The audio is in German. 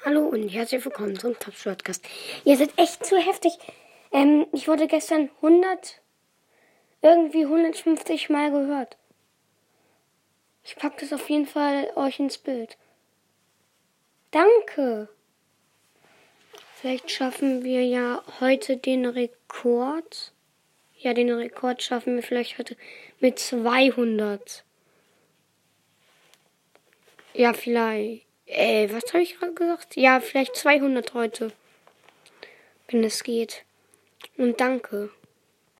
Hallo und herzlich willkommen zum Top Podcast. Ihr seid echt zu heftig. Ähm, ich wurde gestern 100, irgendwie 150 Mal gehört. Ich packe das auf jeden Fall euch ins Bild. Danke. Vielleicht schaffen wir ja heute den Rekord. Ja, den Rekord schaffen wir vielleicht heute mit 200. Ja, vielleicht. Äh, was habe ich gerade gesagt? Ja, vielleicht 200 heute. Wenn es geht. Und danke.